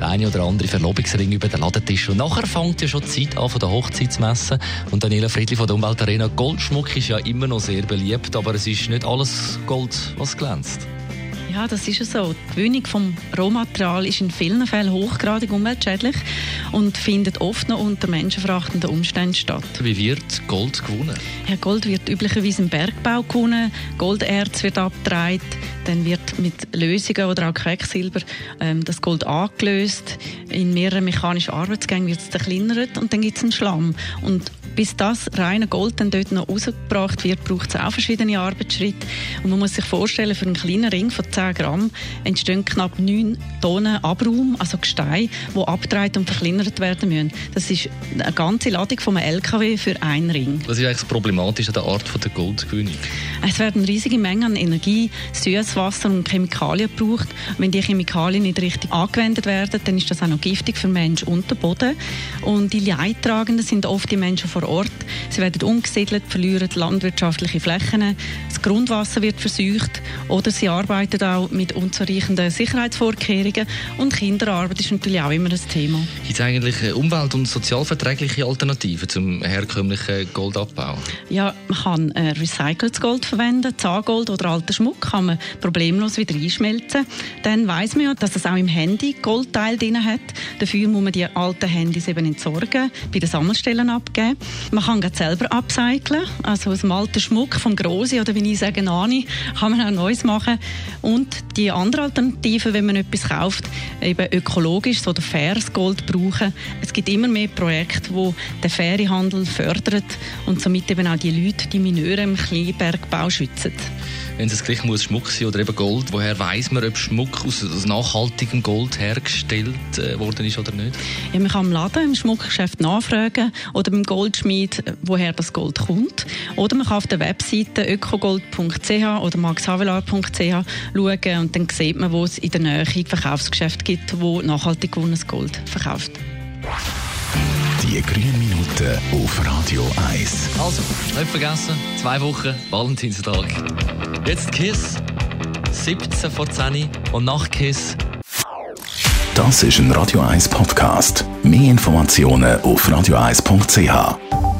der eine oder andere Verlobungsring über den Ladentisch. Und nachher fängt ja schon die Zeit an von der Hochzeitsmesse. Und Daniela Friedli von der Umweltarena. Goldschmuck ist ja immer noch sehr beliebt, aber es ist nicht alles Gold, was glänzt. Ja, das ist so. Die Gewinnung vom Rohmaterial ist in vielen Fällen hochgradig umweltschädlich und findet oft noch unter menschenverachtenden Umständen statt. Wie wird Gold gewonnen? Ja, Gold wird üblicherweise im Bergbau gewonnen, Golderz wird abgetragen, dann wird mit Lösungen oder auch Quecksilber ähm, das Gold angelöst. In mehreren mechanischen Arbeitsgängen wird es zerkleinert und dann gibt es einen Schlamm. Und bis das reine Gold dann dort noch rausgebracht wird, braucht es auch verschiedene Arbeitsschritte. Und man muss sich vorstellen, für einen kleinen Ring von 10 Gramm entstehen knapp 9 Tonnen Abraum, also Gestein, die abgetragen und verkleinert werden müssen. Das ist eine ganze Ladung von einem LKW für einen Ring. Was ist eigentlich problematisch an der Art der Goldgewinnung? Es werden riesige Mengen an Energie, Süßwasser und Chemikalien gebraucht. Wenn die Chemikalien nicht richtig angewendet werden, dann ist das auch noch giftig für Mensch und den Boden. Und die Leidtragenden sind oft die Menschen vor Ort. Sie werden umgesiedelt, verlieren landwirtschaftliche Flächen, das Grundwasser wird verseucht oder sie arbeiten auch mit unzureichenden Sicherheitsvorkehrungen und Kinderarbeit ist natürlich auch immer ein Thema. Gibt es eigentlich umwelt- und sozialverträgliche Alternativen zum herkömmlichen Goldabbau? Ja, man kann äh, recyceltes Gold verwenden, Zahngold oder alten Schmuck kann man problemlos wieder einschmelzen. Dann weiß man ja, dass es auch im Handy Goldteil drin hat. Dafür muss man die alten Handys eben entsorgen, bei den Sammelstellen abgeben. Man kann es selber upcyclen, also aus dem alten Schmuck vom Grosi oder wie ich sage Nani, kann man auch Neues machen. Und die andere Alternative, wenn man etwas kauft, eben ökologisches oder faires Gold brauchen. Es gibt immer mehr Projekte, die den fairen Handel fördern und somit eben auch die Leute, die Mineure im Kleinbergbau schützen. Wenn es gleich muss Schmuck sein oder eben Gold, woher weiß man, ob Schmuck aus, nachhaltigem Gold hergestellt äh, worden ist oder nicht? Ja, man kann im Laden, im Schmuckgeschäft nachfragen oder beim Goldschmied, woher das Gold kommt. Oder man kann auf der Webseite ökogold.ch oder maxhavelar.ch schauen und dann sieht man, wo es in der Nähe Verkaufsgeschäfte gibt, wo nachhaltig gewonnenes Gold verkauft. Die grünen Minuten auf Radio 1. Also, nicht vergessen, zwei Wochen Valentinstag. Jetzt Kiss, 17 vor 10 und nach Kiss. Das ist ein Radio 1 Podcast. Mehr Informationen auf radio1.ch.